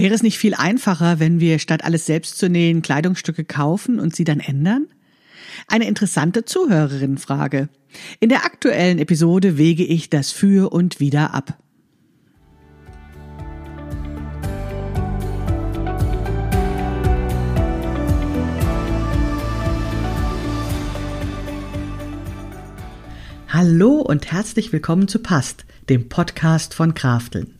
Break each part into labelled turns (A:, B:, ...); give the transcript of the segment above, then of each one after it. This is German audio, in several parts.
A: Wäre es nicht viel einfacher, wenn wir statt alles selbst zu nähen Kleidungsstücke kaufen und sie dann ändern? Eine interessante Zuhörerinnenfrage. In der aktuellen Episode wege ich das für und wieder ab. Hallo und herzlich willkommen zu Past, dem Podcast von Krafteln.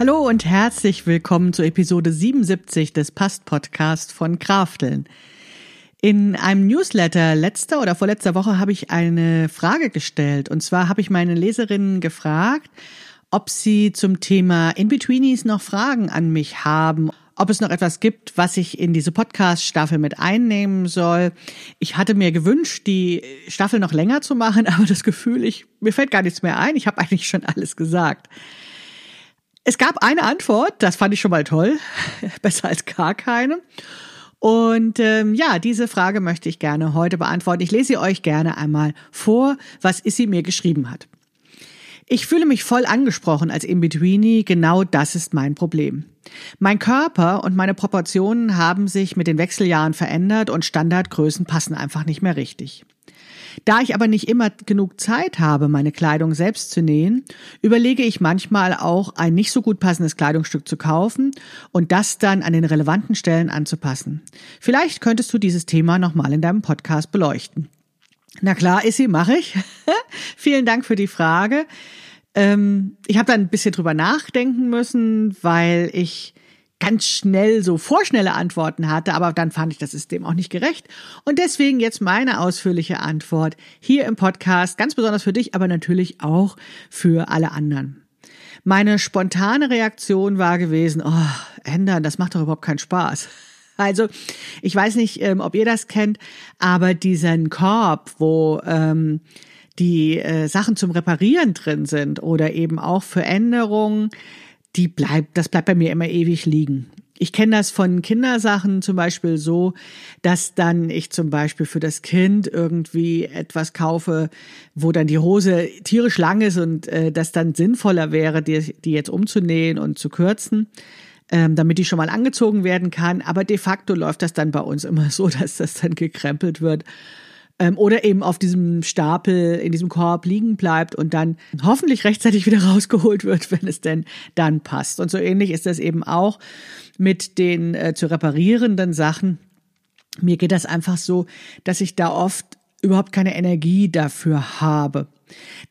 A: Hallo und herzlich willkommen zur Episode 77 des Past-Podcast von Krafteln. In einem Newsletter letzter oder vorletzter Woche habe ich eine Frage gestellt. Und zwar habe ich meine Leserinnen gefragt, ob sie zum Thema In-Betweenies noch Fragen an mich haben, ob es noch etwas gibt, was ich in diese Podcast-Staffel mit einnehmen soll. Ich hatte mir gewünscht, die Staffel noch länger zu machen, aber das Gefühl, ich, mir fällt gar nichts mehr ein. Ich habe eigentlich schon alles gesagt. Es gab eine Antwort, das fand ich schon mal toll, besser als gar keine. Und ähm, ja, diese Frage möchte ich gerne heute beantworten. Ich lese sie euch gerne einmal vor, was Issy mir geschrieben hat. Ich fühle mich voll angesprochen als In-Betweenie, genau das ist mein Problem. Mein Körper und meine Proportionen haben sich mit den Wechseljahren verändert und Standardgrößen passen einfach nicht mehr richtig. Da ich aber nicht immer genug Zeit habe, meine Kleidung selbst zu nähen, überlege ich manchmal auch, ein nicht so gut passendes Kleidungsstück zu kaufen und das dann an den relevanten Stellen anzupassen. Vielleicht könntest du dieses Thema nochmal in deinem Podcast beleuchten. Na klar, Issy, mache ich. Vielen Dank für die Frage. Ähm, ich habe da ein bisschen drüber nachdenken müssen, weil ich ganz schnell so vorschnelle Antworten hatte, aber dann fand ich das System auch nicht gerecht. Und deswegen jetzt meine ausführliche Antwort hier im Podcast, ganz besonders für dich, aber natürlich auch für alle anderen. Meine spontane Reaktion war gewesen, oh, ändern, das macht doch überhaupt keinen Spaß. Also, ich weiß nicht, ähm, ob ihr das kennt, aber diesen Korb, wo ähm, die äh, Sachen zum Reparieren drin sind oder eben auch für Änderungen, die bleibt, das bleibt bei mir immer ewig liegen. Ich kenne das von Kindersachen zum Beispiel so, dass dann ich zum Beispiel für das Kind irgendwie etwas kaufe, wo dann die Hose tierisch lang ist und äh, das dann sinnvoller wäre, die, die jetzt umzunähen und zu kürzen, ähm, damit die schon mal angezogen werden kann. Aber de facto läuft das dann bei uns immer so, dass das dann gekrempelt wird ähm, oder eben auf diesem Stapel, in diesem Korb liegen bleibt und dann hoffentlich rechtzeitig wieder rausgeholt wird, wenn es denn dann passt. Und so ähnlich ist das eben auch mit den äh, zu reparierenden Sachen. Mir geht das einfach so, dass ich da oft überhaupt keine Energie dafür habe.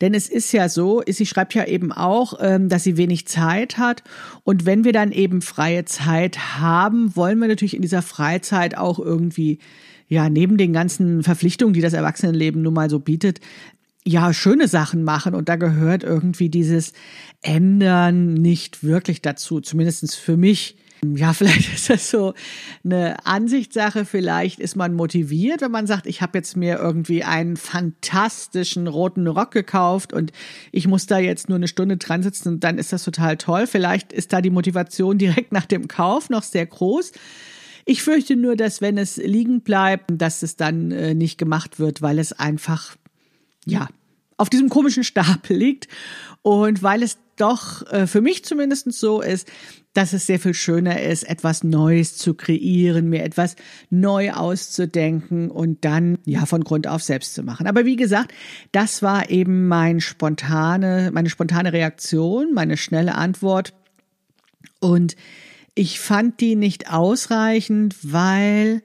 A: Denn es ist ja so, sie schreibt ja eben auch, ähm, dass sie wenig Zeit hat. Und wenn wir dann eben freie Zeit haben, wollen wir natürlich in dieser Freizeit auch irgendwie ja, neben den ganzen Verpflichtungen, die das Erwachsenenleben nun mal so bietet, ja, schöne Sachen machen. Und da gehört irgendwie dieses Ändern nicht wirklich dazu, zumindestens für mich. Ja, vielleicht ist das so eine Ansichtssache. Vielleicht ist man motiviert, wenn man sagt, ich habe jetzt mir irgendwie einen fantastischen roten Rock gekauft und ich muss da jetzt nur eine Stunde dran sitzen und dann ist das total toll. Vielleicht ist da die Motivation direkt nach dem Kauf noch sehr groß. Ich fürchte nur, dass wenn es liegen bleibt, dass es dann äh, nicht gemacht wird, weil es einfach, ja, auf diesem komischen Stapel liegt und weil es doch äh, für mich zumindest so ist, dass es sehr viel schöner ist, etwas Neues zu kreieren, mir etwas neu auszudenken und dann ja von Grund auf selbst zu machen. Aber wie gesagt, das war eben mein spontane, meine spontane Reaktion, meine schnelle Antwort und ich fand die nicht ausreichend, weil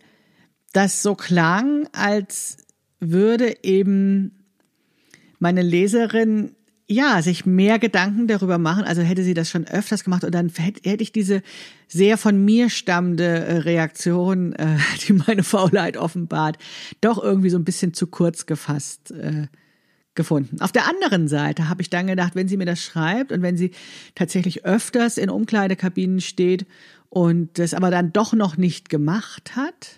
A: das so klang, als würde eben meine Leserin ja, sich mehr Gedanken darüber machen, also hätte sie das schon öfters gemacht und dann hätte ich diese sehr von mir stammende äh, Reaktion, äh, die meine Faulheit offenbart, doch irgendwie so ein bisschen zu kurz gefasst äh, gefunden. Auf der anderen Seite habe ich dann gedacht, wenn sie mir das schreibt und wenn sie tatsächlich öfters in Umkleidekabinen steht und das aber dann doch noch nicht gemacht hat,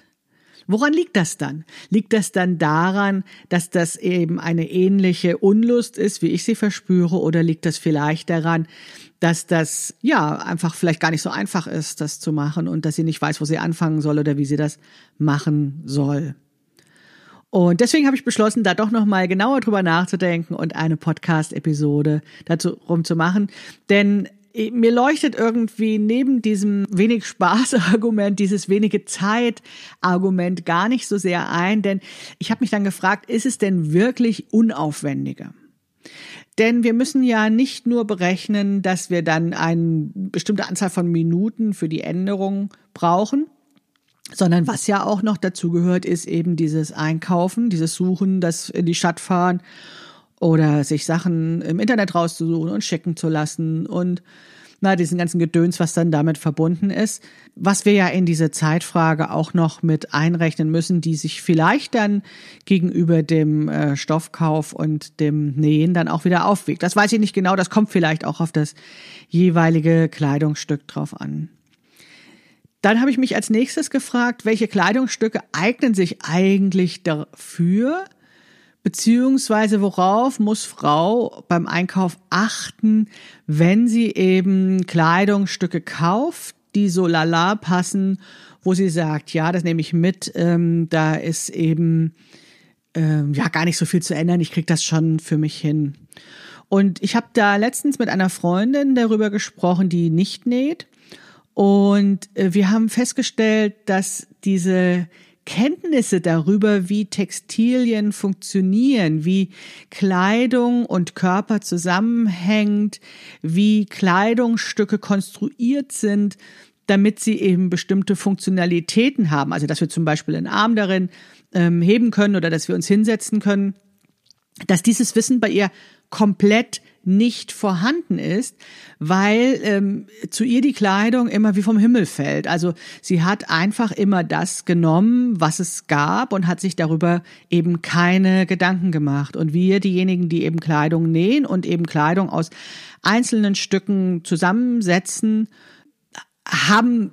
A: Woran liegt das dann? Liegt das dann daran, dass das eben eine ähnliche Unlust ist, wie ich sie verspüre, oder liegt das vielleicht daran, dass das ja einfach vielleicht gar nicht so einfach ist, das zu machen und dass sie nicht weiß, wo sie anfangen soll oder wie sie das machen soll? Und deswegen habe ich beschlossen, da doch noch mal genauer drüber nachzudenken und eine Podcast-Episode dazu rum zu machen. Denn mir leuchtet irgendwie neben diesem wenig Spaß-Argument, dieses wenige Zeit-Argument gar nicht so sehr ein, denn ich habe mich dann gefragt, ist es denn wirklich unaufwendiger? Denn wir müssen ja nicht nur berechnen, dass wir dann eine bestimmte Anzahl von Minuten für die Änderung brauchen, sondern was ja auch noch dazu gehört, ist eben dieses Einkaufen, dieses Suchen, das in die Stadt fahren oder sich Sachen im Internet rauszusuchen und schicken zu lassen und na, diesen ganzen Gedöns, was dann damit verbunden ist, was wir ja in diese Zeitfrage auch noch mit einrechnen müssen, die sich vielleicht dann gegenüber dem äh, Stoffkauf und dem Nähen dann auch wieder aufwiegt. Das weiß ich nicht genau, das kommt vielleicht auch auf das jeweilige Kleidungsstück drauf an. Dann habe ich mich als nächstes gefragt, welche Kleidungsstücke eignen sich eigentlich dafür, beziehungsweise worauf muss Frau beim Einkauf achten, wenn sie eben Kleidungsstücke kauft, die so lala passen, wo sie sagt, ja, das nehme ich mit, ähm, da ist eben ähm, ja gar nicht so viel zu ändern, ich kriege das schon für mich hin. Und ich habe da letztens mit einer Freundin darüber gesprochen, die nicht näht. Und äh, wir haben festgestellt, dass diese Kenntnisse darüber, wie Textilien funktionieren, wie Kleidung und Körper zusammenhängt, wie Kleidungsstücke konstruiert sind, damit sie eben bestimmte Funktionalitäten haben. Also, dass wir zum Beispiel einen Arm darin ähm, heben können oder dass wir uns hinsetzen können, dass dieses Wissen bei ihr komplett nicht vorhanden ist, weil ähm, zu ihr die Kleidung immer wie vom Himmel fällt. Also sie hat einfach immer das genommen, was es gab und hat sich darüber eben keine Gedanken gemacht. Und wir, diejenigen, die eben Kleidung nähen und eben Kleidung aus einzelnen Stücken zusammensetzen, haben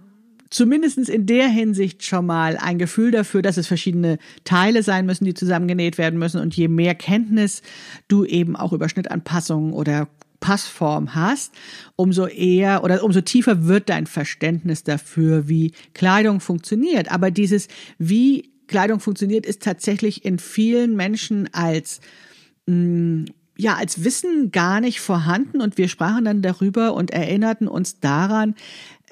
A: zumindestens in der Hinsicht schon mal ein Gefühl dafür, dass es verschiedene Teile sein müssen, die zusammengenäht werden müssen. Und je mehr Kenntnis du eben auch über Schnittanpassungen oder Passform hast, umso eher oder umso tiefer wird dein Verständnis dafür, wie Kleidung funktioniert. Aber dieses, wie Kleidung funktioniert, ist tatsächlich in vielen Menschen als mm, ja als Wissen gar nicht vorhanden und wir sprachen dann darüber und erinnerten uns daran,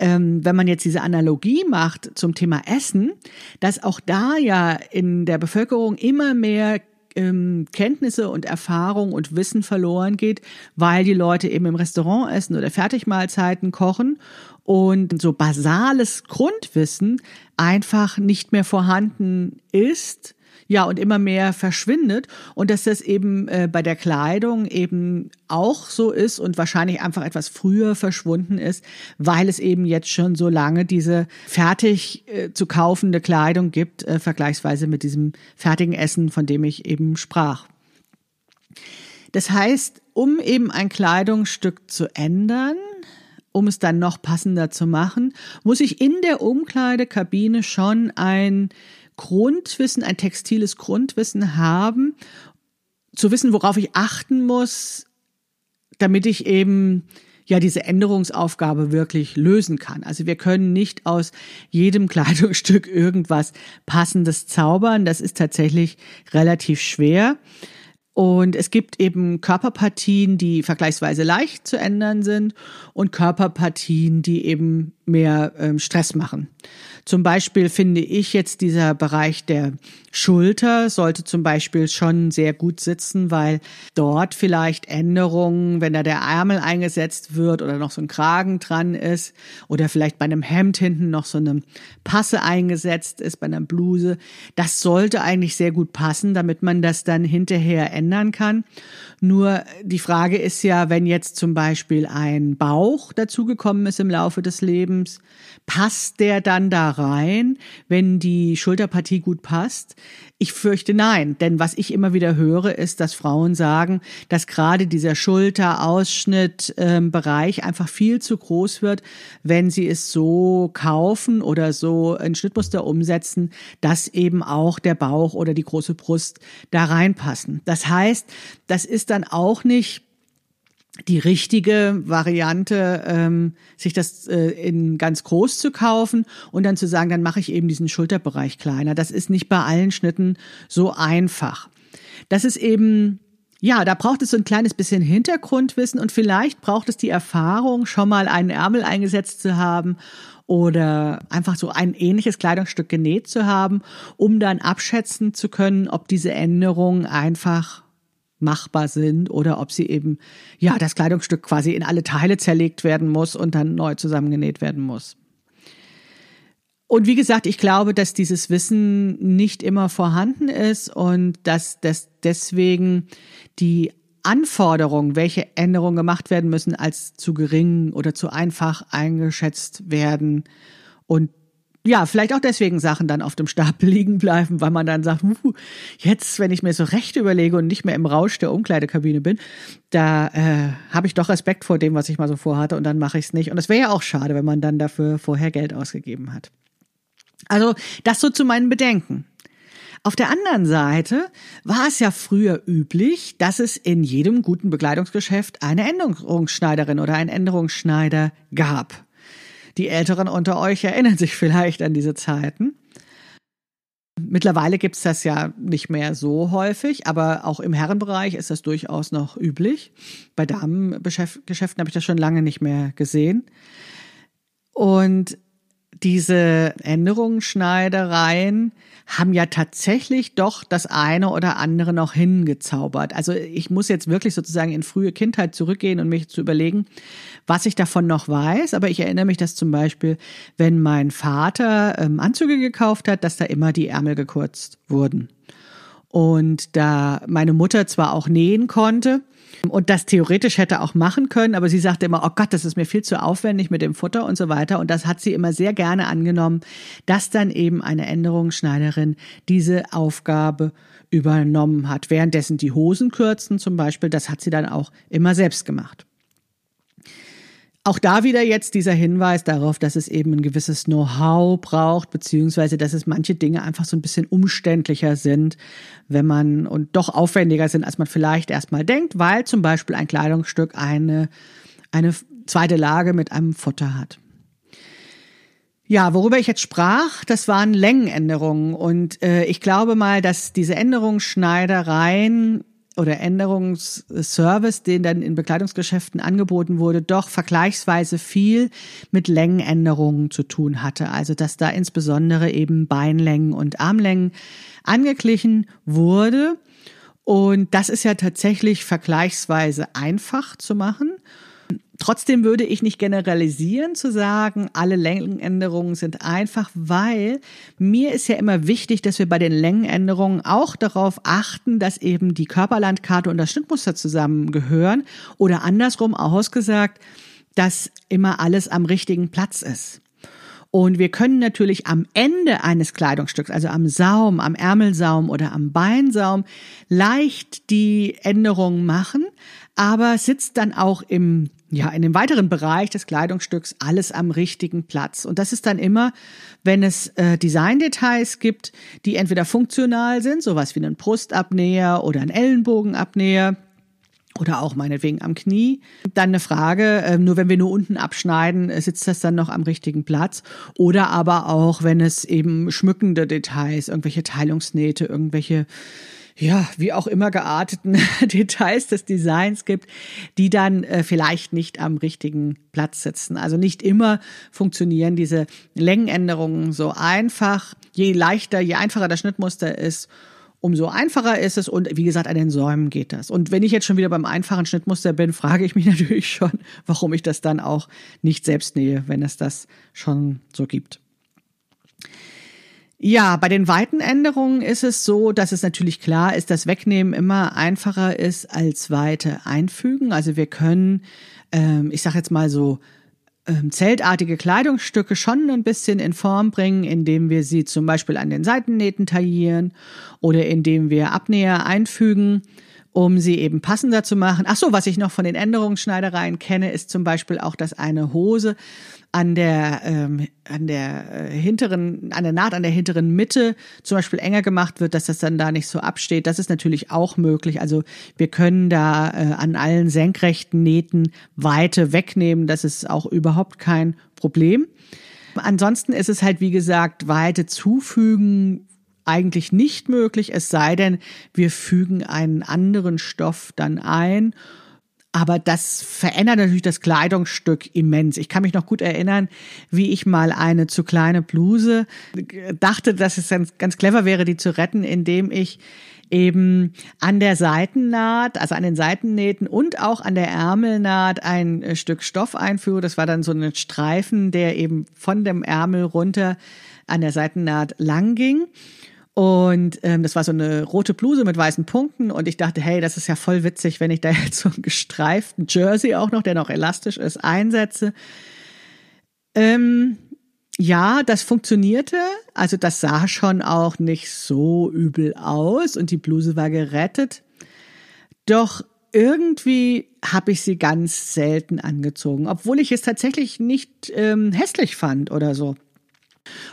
A: ähm, wenn man jetzt diese Analogie macht zum Thema Essen, dass auch da ja in der Bevölkerung immer mehr ähm, Kenntnisse und Erfahrung und Wissen verloren geht, weil die Leute eben im Restaurant essen oder Fertigmahlzeiten kochen und so basales Grundwissen einfach nicht mehr vorhanden ist ja, und immer mehr verschwindet und dass das eben äh, bei der Kleidung eben auch so ist und wahrscheinlich einfach etwas früher verschwunden ist, weil es eben jetzt schon so lange diese fertig äh, zu kaufende Kleidung gibt, äh, vergleichsweise mit diesem fertigen Essen, von dem ich eben sprach. Das heißt, um eben ein Kleidungsstück zu ändern, um es dann noch passender zu machen, muss ich in der Umkleidekabine schon ein Grundwissen, ein textiles Grundwissen haben, zu wissen, worauf ich achten muss, damit ich eben ja diese Änderungsaufgabe wirklich lösen kann. Also wir können nicht aus jedem Kleidungsstück irgendwas Passendes zaubern. Das ist tatsächlich relativ schwer. Und es gibt eben Körperpartien, die vergleichsweise leicht zu ändern sind und Körperpartien, die eben mehr ähm, Stress machen. Zum Beispiel finde ich jetzt dieser Bereich der Schulter sollte zum Beispiel schon sehr gut sitzen, weil dort vielleicht Änderungen, wenn da der Ärmel eingesetzt wird oder noch so ein Kragen dran ist oder vielleicht bei einem Hemd hinten noch so eine Passe eingesetzt ist, bei einer Bluse, das sollte eigentlich sehr gut passen, damit man das dann hinterher verändern kann. Nur die Frage ist ja, wenn jetzt zum Beispiel ein Bauch dazugekommen ist im Laufe des Lebens, passt der dann da rein, wenn die Schulterpartie gut passt? Ich fürchte nein, denn was ich immer wieder höre, ist, dass Frauen sagen, dass gerade dieser Schulterausschnittbereich ähm, einfach viel zu groß wird, wenn sie es so kaufen oder so ein Schnittmuster umsetzen, dass eben auch der Bauch oder die große Brust da reinpassen. Das heißt, das ist dann auch nicht die richtige Variante, ähm, sich das äh, in ganz groß zu kaufen und dann zu sagen, dann mache ich eben diesen Schulterbereich kleiner. Das ist nicht bei allen Schnitten so einfach. Das ist eben, ja, da braucht es so ein kleines bisschen Hintergrundwissen und vielleicht braucht es die Erfahrung, schon mal einen Ärmel eingesetzt zu haben oder einfach so ein ähnliches Kleidungsstück genäht zu haben, um dann abschätzen zu können, ob diese Änderung einfach machbar sind oder ob sie eben, ja, das Kleidungsstück quasi in alle Teile zerlegt werden muss und dann neu zusammengenäht werden muss. Und wie gesagt, ich glaube, dass dieses Wissen nicht immer vorhanden ist und dass, dass deswegen die Anforderungen, welche Änderungen gemacht werden müssen, als zu gering oder zu einfach eingeschätzt werden. Und ja, vielleicht auch deswegen Sachen dann auf dem Stapel liegen bleiben, weil man dann sagt, uh, jetzt, wenn ich mir so recht überlege und nicht mehr im Rausch der Umkleidekabine bin, da äh, habe ich doch Respekt vor dem, was ich mal so vorhatte und dann mache ich es nicht. Und es wäre ja auch schade, wenn man dann dafür vorher Geld ausgegeben hat. Also das so zu meinen Bedenken. Auf der anderen Seite war es ja früher üblich, dass es in jedem guten Bekleidungsgeschäft eine Änderungsschneiderin oder einen Änderungsschneider gab. Die Älteren unter euch erinnern sich vielleicht an diese Zeiten. Mittlerweile gibt's das ja nicht mehr so häufig, aber auch im Herrenbereich ist das durchaus noch üblich. Bei Damengeschäften habe ich das schon lange nicht mehr gesehen. Und diese Änderungsschneidereien haben ja tatsächlich doch das eine oder andere noch hingezaubert. Also ich muss jetzt wirklich sozusagen in frühe Kindheit zurückgehen und mich zu überlegen, was ich davon noch weiß. Aber ich erinnere mich, dass zum Beispiel, wenn mein Vater ähm, Anzüge gekauft hat, dass da immer die Ärmel gekürzt wurden. Und da meine Mutter zwar auch nähen konnte, und das theoretisch hätte auch machen können, aber sie sagte immer, oh Gott, das ist mir viel zu aufwendig mit dem Futter und so weiter. Und das hat sie immer sehr gerne angenommen, dass dann eben eine Änderungsschneiderin diese Aufgabe übernommen hat. Währenddessen die Hosenkürzen zum Beispiel, das hat sie dann auch immer selbst gemacht. Auch da wieder jetzt dieser Hinweis darauf, dass es eben ein gewisses Know-how braucht, beziehungsweise dass es manche Dinge einfach so ein bisschen umständlicher sind, wenn man und doch aufwendiger sind, als man vielleicht erstmal denkt, weil zum Beispiel ein Kleidungsstück eine, eine zweite Lage mit einem Futter hat. Ja, worüber ich jetzt sprach, das waren Längenänderungen. Und äh, ich glaube mal, dass diese Änderungsschneidereien oder Änderungsservice, den dann in Bekleidungsgeschäften angeboten wurde, doch vergleichsweise viel mit Längenänderungen zu tun hatte. Also dass da insbesondere eben Beinlängen und Armlängen angeglichen wurde. Und das ist ja tatsächlich vergleichsweise einfach zu machen. Trotzdem würde ich nicht generalisieren zu sagen, alle Längenänderungen sind einfach, weil mir ist ja immer wichtig, dass wir bei den Längenänderungen auch darauf achten, dass eben die Körperlandkarte und das Schnittmuster zusammengehören oder andersrum ausgesagt, dass immer alles am richtigen Platz ist. Und wir können natürlich am Ende eines Kleidungsstücks, also am Saum, am Ärmelsaum oder am Beinsaum, leicht die Änderungen machen, aber sitzt dann auch im ja, in dem weiteren Bereich des Kleidungsstücks alles am richtigen Platz. Und das ist dann immer, wenn es äh, Designdetails gibt, die entweder funktional sind, sowas wie einen Brustabnäher oder ein Ellenbogenabnäher, oder auch meinetwegen am Knie. Dann eine Frage, äh, nur wenn wir nur unten abschneiden, äh, sitzt das dann noch am richtigen Platz? Oder aber auch, wenn es eben schmückende Details, irgendwelche Teilungsnähte, irgendwelche ja, wie auch immer gearteten Details des Designs gibt, die dann äh, vielleicht nicht am richtigen Platz sitzen. Also nicht immer funktionieren diese Längenänderungen so einfach. Je leichter, je einfacher das Schnittmuster ist, umso einfacher ist es und wie gesagt, an den Säumen geht das. Und wenn ich jetzt schon wieder beim einfachen Schnittmuster bin, frage ich mich natürlich schon, warum ich das dann auch nicht selbst nähe, wenn es das schon so gibt. Ja, bei den weiten Änderungen ist es so, dass es natürlich klar ist, dass Wegnehmen immer einfacher ist als Weite einfügen. Also wir können, ähm, ich sage jetzt mal so, ähm, zeltartige Kleidungsstücke schon ein bisschen in Form bringen, indem wir sie zum Beispiel an den Seitennähten taillieren oder indem wir Abnäher einfügen um sie eben passender zu machen. Ach so, was ich noch von den Änderungsschneidereien kenne, ist zum Beispiel auch, dass eine Hose an der ähm, an der äh, hinteren an der Naht an der hinteren Mitte zum Beispiel enger gemacht wird, dass das dann da nicht so absteht. Das ist natürlich auch möglich. Also wir können da äh, an allen senkrechten Nähten Weite wegnehmen. Das ist auch überhaupt kein Problem. Ansonsten ist es halt, wie gesagt, Weite zufügen eigentlich nicht möglich, es sei denn, wir fügen einen anderen Stoff dann ein. Aber das verändert natürlich das Kleidungsstück immens. Ich kann mich noch gut erinnern, wie ich mal eine zu kleine Bluse dachte, dass es ganz, clever wäre, die zu retten, indem ich eben an der Seitennaht, also an den Seitennähten und auch an der Ärmelnaht ein Stück Stoff einführe. Das war dann so ein Streifen, der eben von dem Ärmel runter an der Seitennaht lang ging. Und ähm, das war so eine rote Bluse mit weißen Punkten. Und ich dachte, hey, das ist ja voll witzig, wenn ich da jetzt so einen gestreiften Jersey auch noch, der noch elastisch ist, einsetze. Ähm, ja, das funktionierte. Also das sah schon auch nicht so übel aus und die Bluse war gerettet. Doch irgendwie habe ich sie ganz selten angezogen, obwohl ich es tatsächlich nicht ähm, hässlich fand oder so.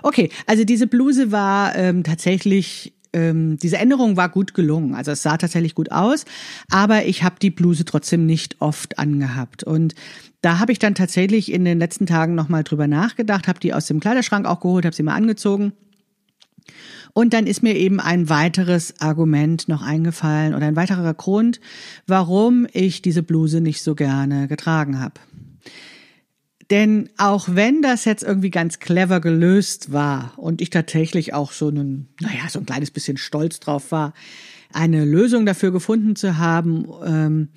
A: Okay, also diese Bluse war ähm, tatsächlich ähm, diese Änderung war gut gelungen. Also es sah tatsächlich gut aus, aber ich habe die Bluse trotzdem nicht oft angehabt. Und da habe ich dann tatsächlich in den letzten Tagen nochmal drüber nachgedacht, habe die aus dem Kleiderschrank auch geholt, habe sie mal angezogen. Und dann ist mir eben ein weiteres Argument noch eingefallen oder ein weiterer Grund, warum ich diese Bluse nicht so gerne getragen habe. Denn auch wenn das jetzt irgendwie ganz clever gelöst war und ich tatsächlich auch so ein, naja, so ein kleines bisschen stolz drauf war, eine Lösung dafür gefunden zu haben, ähm,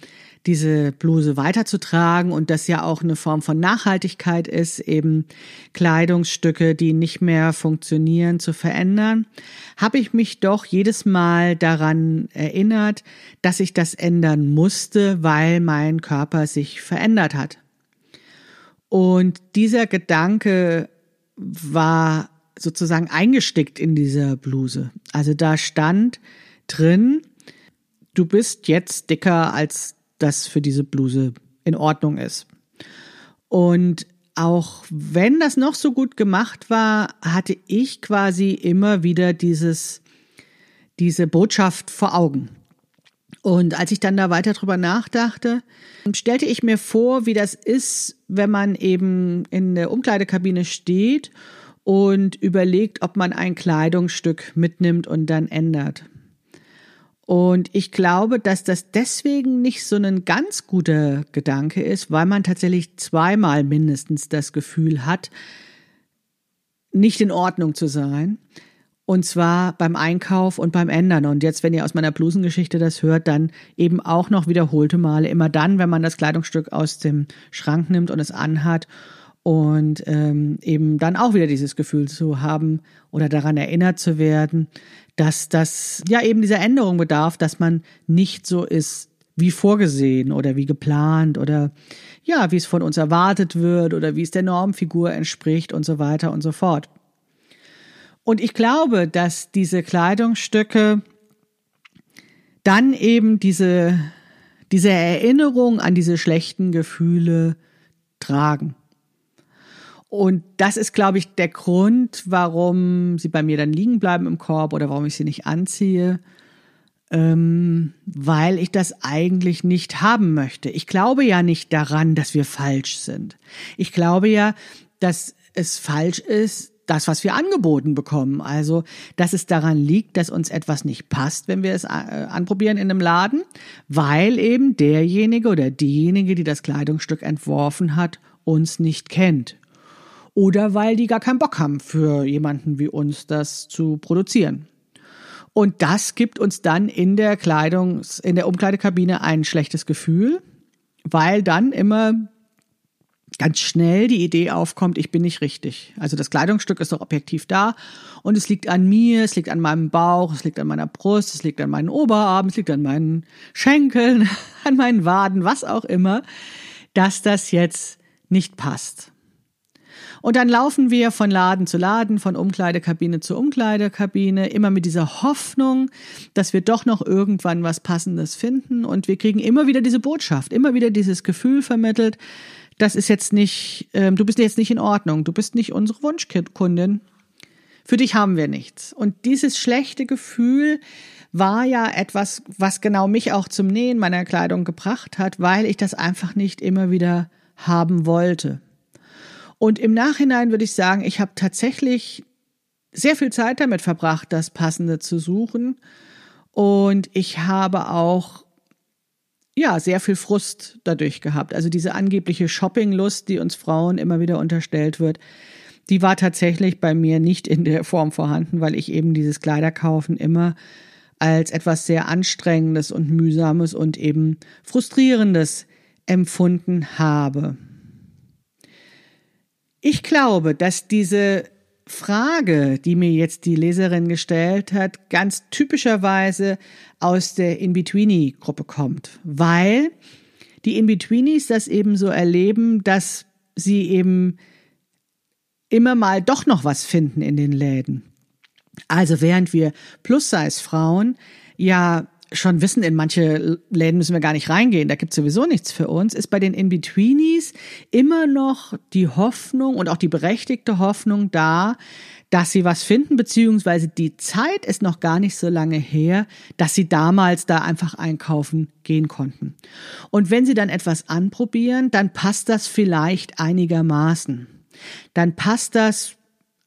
A: diese Bluse weiterzutragen und das ja auch eine Form von Nachhaltigkeit ist, eben Kleidungsstücke, die nicht mehr funktionieren, zu verändern, habe ich mich doch jedes Mal daran erinnert, dass ich das ändern musste, weil mein Körper sich verändert hat. Und dieser Gedanke war sozusagen eingestickt in dieser Bluse. Also da stand drin, du bist jetzt dicker, als das für diese Bluse in Ordnung ist. Und auch wenn das noch so gut gemacht war, hatte ich quasi immer wieder dieses, diese Botschaft vor Augen. Und als ich dann da weiter drüber nachdachte, stellte ich mir vor, wie das ist, wenn man eben in der Umkleidekabine steht und überlegt, ob man ein Kleidungsstück mitnimmt und dann ändert. Und ich glaube, dass das deswegen nicht so ein ganz guter Gedanke ist, weil man tatsächlich zweimal mindestens das Gefühl hat, nicht in Ordnung zu sein. Und zwar beim Einkauf und beim Ändern. Und jetzt, wenn ihr aus meiner Blusengeschichte das hört, dann eben auch noch wiederholte Male. Immer dann, wenn man das Kleidungsstück aus dem Schrank nimmt und es anhat. Und ähm, eben dann auch wieder dieses Gefühl zu haben oder daran erinnert zu werden, dass das ja eben dieser Änderung bedarf, dass man nicht so ist wie vorgesehen oder wie geplant oder ja, wie es von uns erwartet wird oder wie es der Normfigur entspricht und so weiter und so fort. Und ich glaube, dass diese Kleidungsstücke dann eben diese, diese Erinnerung an diese schlechten Gefühle tragen. Und das ist, glaube ich, der Grund, warum sie bei mir dann liegen bleiben im Korb oder warum ich sie nicht anziehe, ähm, weil ich das eigentlich nicht haben möchte. Ich glaube ja nicht daran, dass wir falsch sind. Ich glaube ja, dass es falsch ist, das, was wir angeboten bekommen. Also, dass es daran liegt, dass uns etwas nicht passt, wenn wir es äh, anprobieren in einem Laden, weil eben derjenige oder diejenige, die das Kleidungsstück entworfen hat, uns nicht kennt. Oder weil die gar keinen Bock haben, für jemanden wie uns das zu produzieren. Und das gibt uns dann in der Kleidungs-, in der Umkleidekabine ein schlechtes Gefühl, weil dann immer ganz schnell die Idee aufkommt, ich bin nicht richtig. Also das Kleidungsstück ist doch objektiv da und es liegt an mir, es liegt an meinem Bauch, es liegt an meiner Brust, es liegt an meinen Oberarmen, es liegt an meinen Schenkeln, an meinen Waden, was auch immer, dass das jetzt nicht passt. Und dann laufen wir von Laden zu Laden, von Umkleidekabine zu Umkleidekabine, immer mit dieser Hoffnung, dass wir doch noch irgendwann was Passendes finden. Und wir kriegen immer wieder diese Botschaft, immer wieder dieses Gefühl vermittelt, das ist jetzt nicht, ähm, du bist jetzt nicht in Ordnung, du bist nicht unsere Wunschkundin. Für dich haben wir nichts. Und dieses schlechte Gefühl war ja etwas, was genau mich auch zum Nähen meiner Kleidung gebracht hat, weil ich das einfach nicht immer wieder haben wollte. Und im Nachhinein würde ich sagen, ich habe tatsächlich sehr viel Zeit damit verbracht, das Passende zu suchen. Und ich habe auch ja, sehr viel Frust dadurch gehabt. Also diese angebliche Shoppinglust, die uns Frauen immer wieder unterstellt wird, die war tatsächlich bei mir nicht in der Form vorhanden, weil ich eben dieses Kleiderkaufen immer als etwas sehr Anstrengendes und Mühsames und eben Frustrierendes empfunden habe. Ich glaube, dass diese Frage, die mir jetzt die Leserin gestellt hat, ganz typischerweise aus der In-Betweenie-Gruppe kommt, weil die In-Betweenies das eben so erleben, dass sie eben immer mal doch noch was finden in den Läden. Also während wir Plus-Size-Frauen ja schon wissen, in manche Läden müssen wir gar nicht reingehen, da gibt es sowieso nichts für uns, ist bei den In-Betweenies immer noch die Hoffnung und auch die berechtigte Hoffnung da, dass sie was finden, beziehungsweise die Zeit ist noch gar nicht so lange her, dass sie damals da einfach einkaufen gehen konnten. Und wenn sie dann etwas anprobieren, dann passt das vielleicht einigermaßen. Dann passt das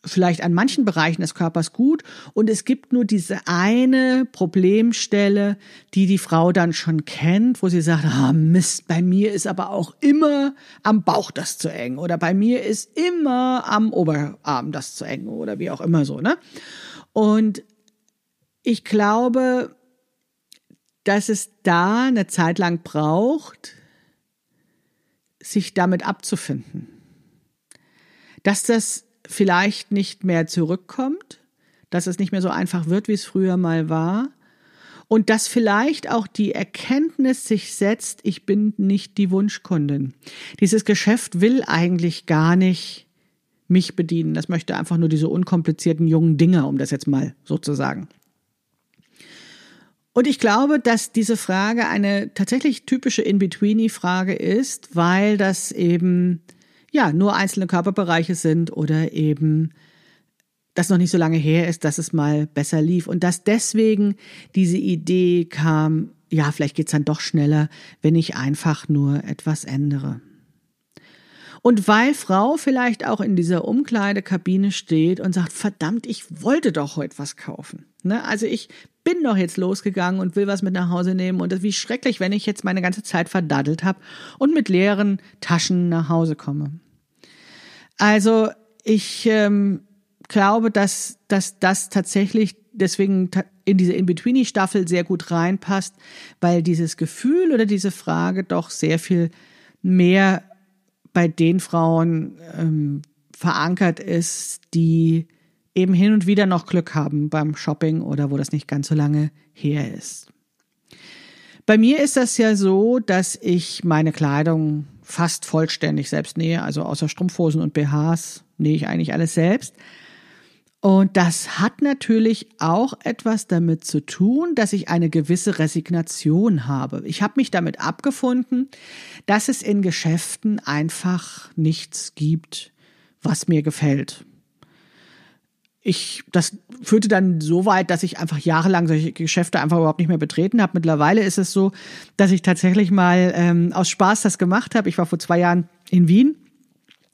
A: vielleicht an manchen Bereichen des Körpers gut und es gibt nur diese eine Problemstelle, die die Frau dann schon kennt, wo sie sagt, ah Mist, bei mir ist aber auch immer am Bauch das zu eng oder bei mir ist immer am Oberarm das zu eng oder wie auch immer so, ne? Und ich glaube, dass es da eine Zeit lang braucht, sich damit abzufinden. Dass das vielleicht nicht mehr zurückkommt, dass es nicht mehr so einfach wird, wie es früher mal war. Und dass vielleicht auch die Erkenntnis sich setzt, ich bin nicht die Wunschkundin. Dieses Geschäft will eigentlich gar nicht mich bedienen. Das möchte einfach nur diese unkomplizierten jungen Dinge, um das jetzt mal so zu sagen. Und ich glaube, dass diese Frage eine tatsächlich typische In-Betweenie-Frage ist, weil das eben ja, nur einzelne Körperbereiche sind oder eben das noch nicht so lange her ist, dass es mal besser lief und dass deswegen diese Idee kam, ja, vielleicht geht's dann doch schneller, wenn ich einfach nur etwas ändere. Und weil Frau vielleicht auch in dieser Umkleidekabine steht und sagt, verdammt, ich wollte doch heute was kaufen. Ne? Also ich bin doch jetzt losgegangen und will was mit nach Hause nehmen und wie schrecklich, wenn ich jetzt meine ganze Zeit verdaddelt habe und mit leeren Taschen nach Hause komme. Also ich ähm, glaube, dass, dass das tatsächlich deswegen in diese In-Betweenie-Staffel sehr gut reinpasst, weil dieses Gefühl oder diese Frage doch sehr viel mehr bei den Frauen ähm, verankert ist, die eben hin und wieder noch Glück haben beim Shopping oder wo das nicht ganz so lange her ist. Bei mir ist das ja so, dass ich meine Kleidung fast vollständig selbst nähe, also außer Strumpfhosen und BHs nähe ich eigentlich alles selbst. Und das hat natürlich auch etwas damit zu tun, dass ich eine gewisse Resignation habe. Ich habe mich damit abgefunden, dass es in Geschäften einfach nichts gibt, was mir gefällt ich, das führte dann so weit, dass ich einfach jahrelang solche Geschäfte einfach überhaupt nicht mehr betreten habe. Mittlerweile ist es so, dass ich tatsächlich mal ähm, aus Spaß das gemacht habe. Ich war vor zwei Jahren in Wien.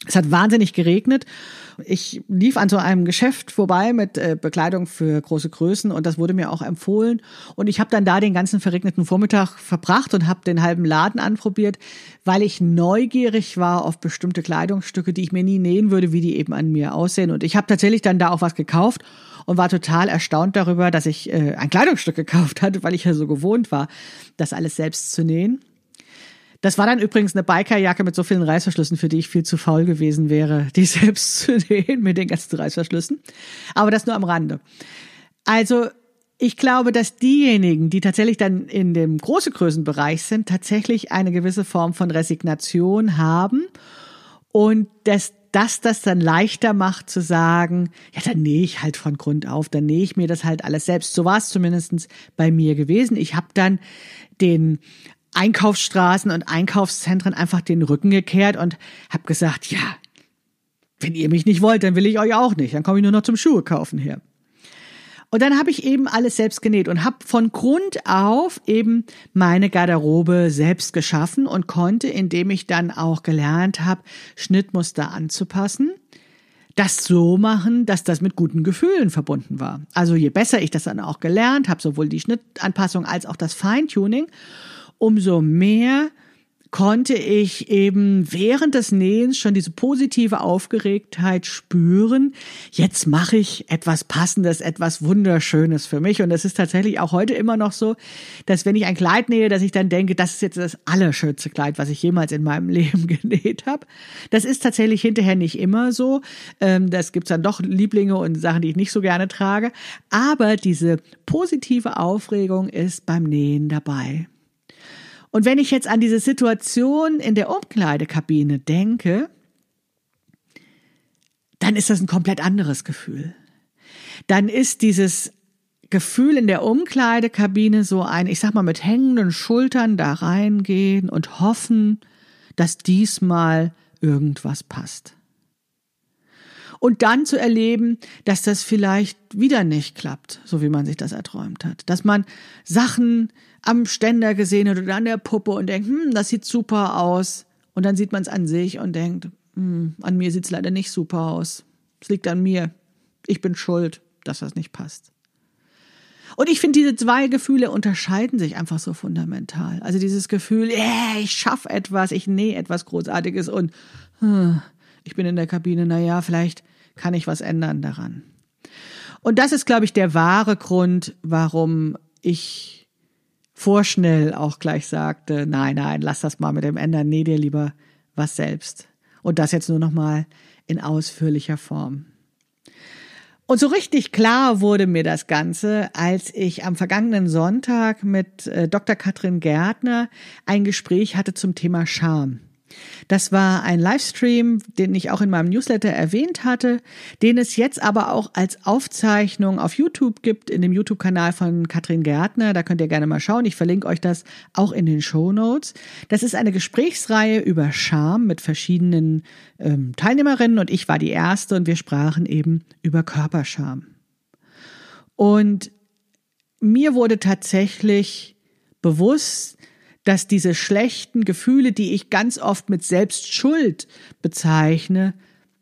A: Es hat wahnsinnig geregnet ich lief an so einem Geschäft vorbei mit äh, Bekleidung für große Größen und das wurde mir auch empfohlen. Und ich habe dann da den ganzen verregneten Vormittag verbracht und habe den halben Laden anprobiert, weil ich neugierig war auf bestimmte Kleidungsstücke, die ich mir nie nähen würde, wie die eben an mir aussehen. Und ich habe tatsächlich dann da auch was gekauft und war total erstaunt darüber, dass ich äh, ein Kleidungsstück gekauft hatte, weil ich ja so gewohnt war, das alles selbst zu nähen. Das war dann übrigens eine Bikerjacke mit so vielen Reißverschlüssen, für die ich viel zu faul gewesen wäre, die selbst zu nähen mit den ganzen Reißverschlüssen. Aber das nur am Rande. Also ich glaube, dass diejenigen, die tatsächlich dann in dem großen Größenbereich sind, tatsächlich eine gewisse Form von Resignation haben und dass das das dann leichter macht zu sagen, ja, dann nähe ich halt von Grund auf, dann nähe ich mir das halt alles selbst. So war es zumindest bei mir gewesen. Ich habe dann den Einkaufsstraßen und Einkaufszentren einfach den Rücken gekehrt und habe gesagt, ja, wenn ihr mich nicht wollt, dann will ich euch auch nicht. Dann komme ich nur noch zum Schuhe kaufen her. Und dann habe ich eben alles selbst genäht und habe von Grund auf eben meine Garderobe selbst geschaffen und konnte, indem ich dann auch gelernt habe, Schnittmuster anzupassen, das so machen, dass das mit guten Gefühlen verbunden war. Also je besser ich das dann auch gelernt habe, sowohl die Schnittanpassung als auch das Feintuning, umso mehr konnte ich eben während des Nähens schon diese positive Aufgeregtheit spüren. Jetzt mache ich etwas Passendes, etwas Wunderschönes für mich. Und es ist tatsächlich auch heute immer noch so, dass wenn ich ein Kleid nähe, dass ich dann denke, das ist jetzt das allerschönste Kleid, was ich jemals in meinem Leben genäht habe. Das ist tatsächlich hinterher nicht immer so. Ähm, das gibt's dann doch Lieblinge und Sachen, die ich nicht so gerne trage. Aber diese positive Aufregung ist beim Nähen dabei. Und wenn ich jetzt an diese Situation in der Umkleidekabine denke, dann ist das ein komplett anderes Gefühl. Dann ist dieses Gefühl in der Umkleidekabine so ein, ich sag mal, mit hängenden Schultern da reingehen und hoffen, dass diesmal irgendwas passt. Und dann zu erleben, dass das vielleicht wieder nicht klappt, so wie man sich das erträumt hat. Dass man Sachen am Ständer gesehen hat oder an der Puppe und denkt, hm, das sieht super aus. Und dann sieht man es an sich und denkt, hm, an mir sieht es leider nicht super aus. Es liegt an mir. Ich bin schuld, dass das nicht passt. Und ich finde, diese zwei Gefühle unterscheiden sich einfach so fundamental. Also dieses Gefühl, yeah, ich schaffe etwas, ich nähe etwas Großartiges und hm, ich bin in der Kabine, naja, vielleicht kann ich was ändern daran. Und das ist, glaube ich, der wahre Grund, warum ich vorschnell auch gleich sagte, nein, nein, lass das mal mit dem ändern, nee, dir lieber was selbst. Und das jetzt nur noch mal in ausführlicher Form. Und so richtig klar wurde mir das Ganze, als ich am vergangenen Sonntag mit äh, Dr. Katrin Gärtner ein Gespräch hatte zum Thema Scham. Das war ein Livestream, den ich auch in meinem Newsletter erwähnt hatte, den es jetzt aber auch als Aufzeichnung auf YouTube gibt, in dem YouTube-Kanal von Katrin Gärtner. Da könnt ihr gerne mal schauen. Ich verlinke euch das auch in den Show Notes. Das ist eine Gesprächsreihe über Scham mit verschiedenen ähm, Teilnehmerinnen und ich war die erste und wir sprachen eben über Körperscham. Und mir wurde tatsächlich bewusst, dass diese schlechten Gefühle, die ich ganz oft mit Selbstschuld bezeichne,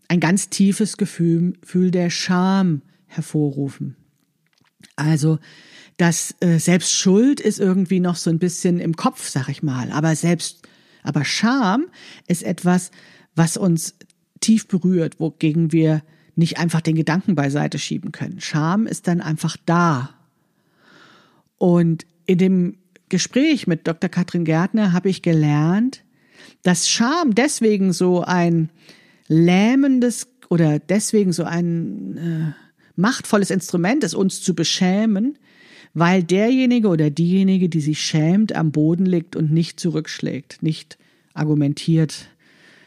A: ein ganz tiefes Gefühl, Gefühl der Scham hervorrufen. Also, das äh, Selbstschuld ist irgendwie noch so ein bisschen im Kopf, sag ich mal, aber selbst, aber Scham ist etwas, was uns tief berührt, wogegen wir nicht einfach den Gedanken beiseite schieben können. Scham ist dann einfach da. Und in dem Gespräch mit Dr. Katrin Gärtner habe ich gelernt, dass Scham deswegen so ein lähmendes oder deswegen so ein äh, machtvolles Instrument ist, uns zu beschämen, weil derjenige oder diejenige, die sich schämt, am Boden liegt und nicht zurückschlägt, nicht argumentiert,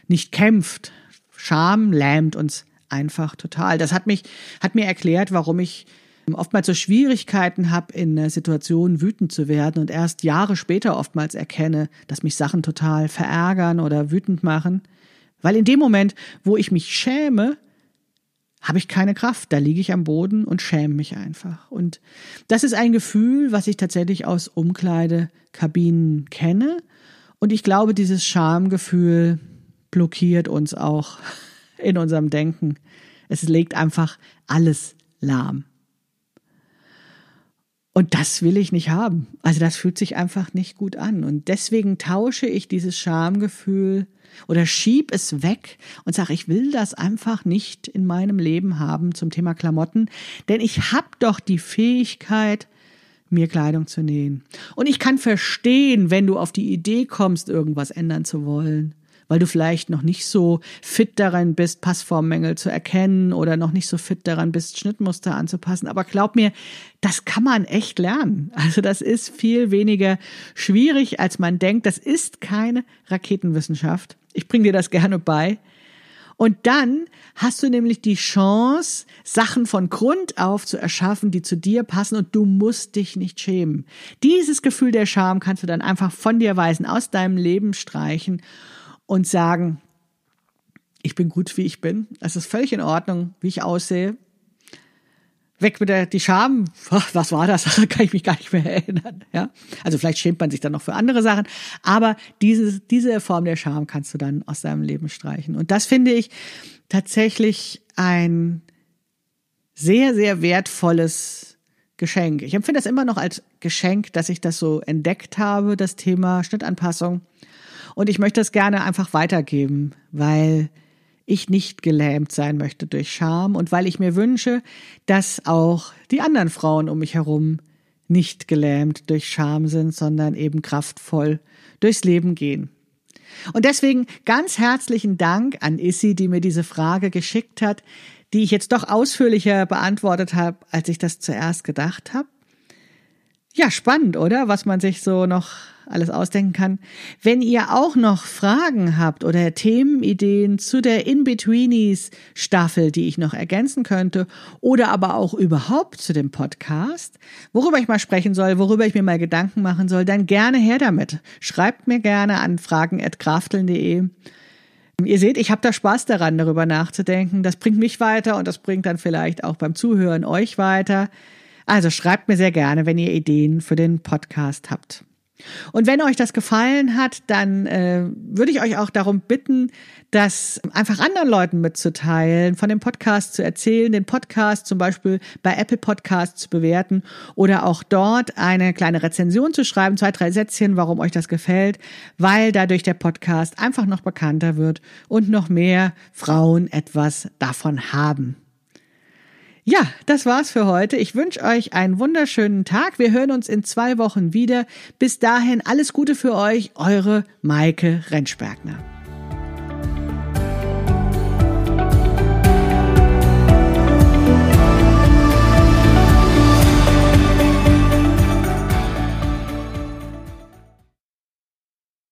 A: nicht kämpft. Scham lähmt uns einfach total. Das hat mich, hat mir erklärt, warum ich oftmals so Schwierigkeiten habe, in einer Situation wütend zu werden und erst Jahre später oftmals erkenne, dass mich Sachen total verärgern oder wütend machen. Weil in dem Moment, wo ich mich schäme, habe ich keine Kraft. Da liege ich am Boden und schäme mich einfach. Und das ist ein Gefühl, was ich tatsächlich aus Umkleidekabinen kenne. Und ich glaube, dieses Schamgefühl blockiert uns auch in unserem Denken. Es legt einfach alles lahm. Und das will ich nicht haben. Also das fühlt sich einfach nicht gut an. Und deswegen tausche ich dieses Schamgefühl oder schieb es weg und sage, ich will das einfach nicht in meinem Leben haben zum Thema Klamotten, denn ich habe doch die Fähigkeit, mir Kleidung zu nähen. Und ich kann verstehen, wenn du auf die Idee kommst, irgendwas ändern zu wollen weil du vielleicht noch nicht so fit daran bist, Passformmängel zu erkennen oder noch nicht so fit daran bist, Schnittmuster anzupassen. Aber glaub mir, das kann man echt lernen. Also das ist viel weniger schwierig, als man denkt. Das ist keine Raketenwissenschaft. Ich bringe dir das gerne bei. Und dann hast du nämlich die Chance, Sachen von Grund auf zu erschaffen, die zu dir passen und du musst dich nicht schämen. Dieses Gefühl der Scham kannst du dann einfach von dir weisen, aus deinem Leben streichen und sagen, ich bin gut, wie ich bin. Es ist völlig in Ordnung, wie ich aussehe. Weg mit der, die Scham. Was war das? Kann ich mich gar nicht mehr erinnern. Ja. Also vielleicht schämt man sich dann noch für andere Sachen. Aber diese, diese Form der Scham kannst du dann aus deinem Leben streichen. Und das finde ich tatsächlich ein sehr, sehr wertvolles Geschenk. Ich empfinde das immer noch als Geschenk, dass ich das so entdeckt habe, das Thema Schnittanpassung. Und ich möchte es gerne einfach weitergeben, weil ich nicht gelähmt sein möchte durch Scham und weil ich mir wünsche, dass auch die anderen Frauen um mich herum nicht gelähmt durch Scham sind, sondern eben kraftvoll durchs Leben gehen. Und deswegen ganz herzlichen Dank an Issy, die mir diese Frage geschickt hat, die ich jetzt doch ausführlicher beantwortet habe, als ich das zuerst gedacht habe. Ja, spannend, oder? Was man sich so noch alles ausdenken kann. Wenn ihr auch noch Fragen habt oder Themenideen zu der In-Betweenies Staffel, die ich noch ergänzen könnte, oder aber auch überhaupt zu dem Podcast, worüber ich mal sprechen soll, worüber ich mir mal Gedanken machen soll, dann gerne her damit. Schreibt mir gerne an fragen.krafteln.de. Ihr seht, ich habe da Spaß daran, darüber nachzudenken. Das bringt mich weiter und das bringt dann vielleicht auch beim Zuhören euch weiter. Also schreibt mir sehr gerne, wenn ihr Ideen für den Podcast habt. Und wenn euch das gefallen hat, dann äh, würde ich euch auch darum bitten, das einfach anderen Leuten mitzuteilen, von dem Podcast zu erzählen, den Podcast zum Beispiel bei Apple Podcasts zu bewerten oder auch dort eine kleine Rezension zu schreiben, zwei, drei Sätzchen, warum euch das gefällt, weil dadurch der Podcast einfach noch bekannter wird und noch mehr Frauen etwas davon haben. Ja, das war's für heute. Ich wünsche euch einen wunderschönen Tag. Wir hören uns in zwei Wochen wieder. Bis dahin alles Gute für euch, eure Maike Rentschbergner.